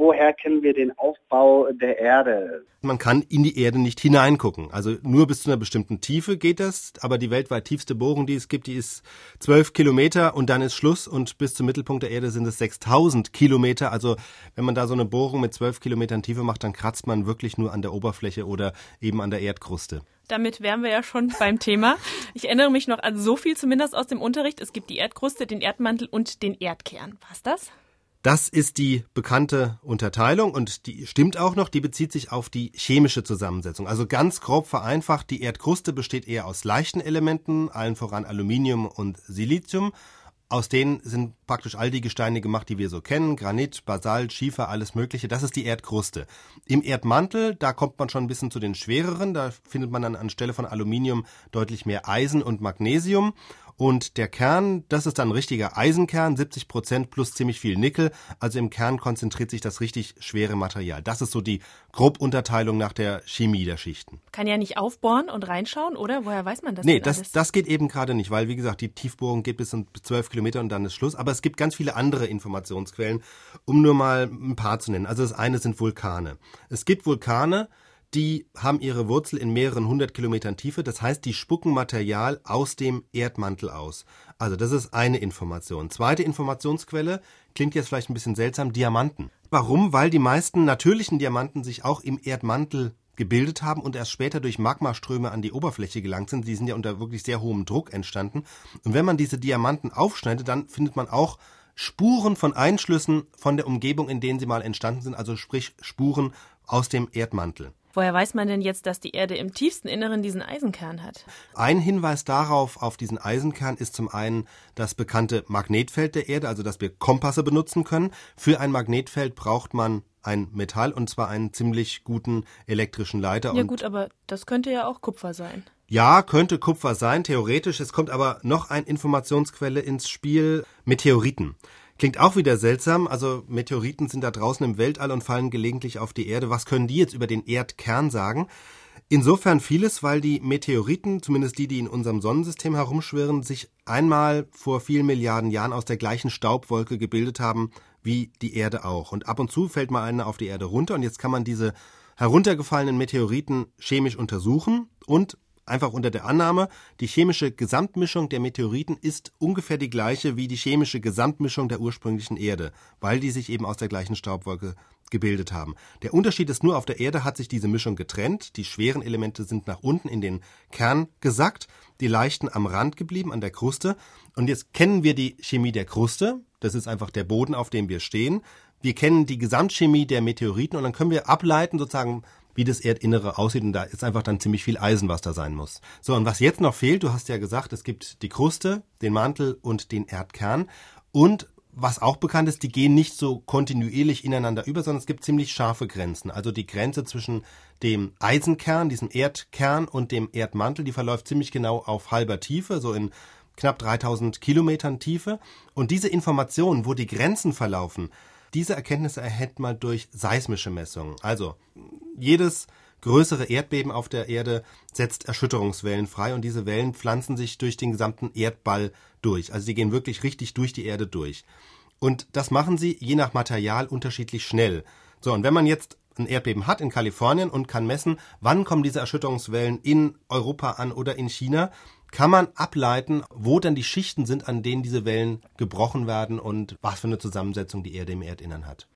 woher kennen wir den Aufbau der Erde? Man kann in die Erde nicht hineingucken. Also nur bis zu einer bestimmten Tiefe geht das, aber die weltweit tiefste Bohrung, die es gibt, die ist zwölf Kilometer und dann ist Schluss und bis zum Mittelpunkt der Erde sind es 6000 Kilometer. Also wenn man da so eine Bohrung mit zwölf Kilometern Tiefe macht, dann kratzt man wirklich nur an der Oberfläche oder eben an der Erdkruste. Damit wären wir ja schon beim Thema. Ich erinnere mich noch an so viel zumindest aus dem Unterricht. Es gibt die Erdkruste, den Erdmantel und den Erdkern. Was das? Das ist die bekannte Unterteilung und die stimmt auch noch, die bezieht sich auf die chemische Zusammensetzung. Also ganz grob vereinfacht, die Erdkruste besteht eher aus leichten Elementen, allen voran Aluminium und Silizium aus denen sind praktisch all die Gesteine gemacht, die wir so kennen. Granit, Basalt, Schiefer, alles Mögliche. Das ist die Erdkruste. Im Erdmantel, da kommt man schon ein bisschen zu den schwereren. Da findet man dann anstelle von Aluminium deutlich mehr Eisen und Magnesium. Und der Kern, das ist dann ein richtiger Eisenkern, 70 Prozent plus ziemlich viel Nickel. Also im Kern konzentriert sich das richtig schwere Material. Das ist so die Grobunterteilung nach der Chemie der Schichten. Kann ja nicht aufbohren und reinschauen, oder? Woher weiß man das? Nee, das, das geht eben gerade nicht, weil, wie gesagt, die Tiefbohrung geht bis zu 12 Kilometer und dann ist Schluss. Aber es gibt ganz viele andere Informationsquellen, um nur mal ein paar zu nennen. Also das eine sind Vulkane. Es gibt Vulkane, die haben ihre Wurzel in mehreren hundert Kilometern Tiefe. Das heißt, die spucken Material aus dem Erdmantel aus. Also das ist eine Information. Zweite Informationsquelle klingt jetzt vielleicht ein bisschen seltsam, Diamanten. Warum? Weil die meisten natürlichen Diamanten sich auch im Erdmantel gebildet haben und erst später durch Magmaströme an die Oberfläche gelangt sind. Die sind ja unter wirklich sehr hohem Druck entstanden. Und wenn man diese Diamanten aufschneidet, dann findet man auch Spuren von Einschlüssen von der Umgebung, in denen sie mal entstanden sind, also sprich Spuren aus dem Erdmantel. Woher weiß man denn jetzt, dass die Erde im tiefsten Inneren diesen Eisenkern hat? Ein Hinweis darauf, auf diesen Eisenkern, ist zum einen das bekannte Magnetfeld der Erde, also dass wir Kompasse benutzen können. Für ein Magnetfeld braucht man ein Metall und zwar einen ziemlich guten elektrischen Leiter. Ja gut, aber das könnte ja auch Kupfer sein. Ja, könnte Kupfer sein, theoretisch. Es kommt aber noch eine Informationsquelle ins Spiel, Meteoriten. Klingt auch wieder seltsam. Also Meteoriten sind da draußen im Weltall und fallen gelegentlich auf die Erde. Was können die jetzt über den Erdkern sagen? Insofern vieles, weil die Meteoriten, zumindest die, die in unserem Sonnensystem herumschwirren, sich einmal vor vielen Milliarden Jahren aus der gleichen Staubwolke gebildet haben wie die Erde auch. Und ab und zu fällt mal eine auf die Erde runter und jetzt kann man diese heruntergefallenen Meteoriten chemisch untersuchen und Einfach unter der Annahme, die chemische Gesamtmischung der Meteoriten ist ungefähr die gleiche wie die chemische Gesamtmischung der ursprünglichen Erde, weil die sich eben aus der gleichen Staubwolke gebildet haben. Der Unterschied ist nur, auf der Erde hat sich diese Mischung getrennt, die schweren Elemente sind nach unten in den Kern gesackt, die leichten am Rand geblieben, an der Kruste. Und jetzt kennen wir die Chemie der Kruste, das ist einfach der Boden, auf dem wir stehen. Wir kennen die Gesamtchemie der Meteoriten und dann können wir ableiten, sozusagen, wie das Erdinnere aussieht und da ist einfach dann ziemlich viel Eisen, was da sein muss. So, und was jetzt noch fehlt, du hast ja gesagt, es gibt die Kruste, den Mantel und den Erdkern und was auch bekannt ist, die gehen nicht so kontinuierlich ineinander über, sondern es gibt ziemlich scharfe Grenzen. Also die Grenze zwischen dem Eisenkern, diesem Erdkern und dem Erdmantel, die verläuft ziemlich genau auf halber Tiefe, so in knapp 3000 Kilometern Tiefe. Und diese Informationen, wo die Grenzen verlaufen, diese Erkenntnisse erhält man durch seismische Messungen. Also jedes größere Erdbeben auf der Erde setzt Erschütterungswellen frei und diese Wellen pflanzen sich durch den gesamten Erdball durch. Also sie gehen wirklich richtig durch die Erde durch. Und das machen sie je nach Material unterschiedlich schnell. So, und wenn man jetzt ein Erdbeben hat in Kalifornien und kann messen, wann kommen diese Erschütterungswellen in Europa an oder in China, kann man ableiten, wo dann die Schichten sind, an denen diese Wellen gebrochen werden und was für eine Zusammensetzung die Erde im Erdinnern hat.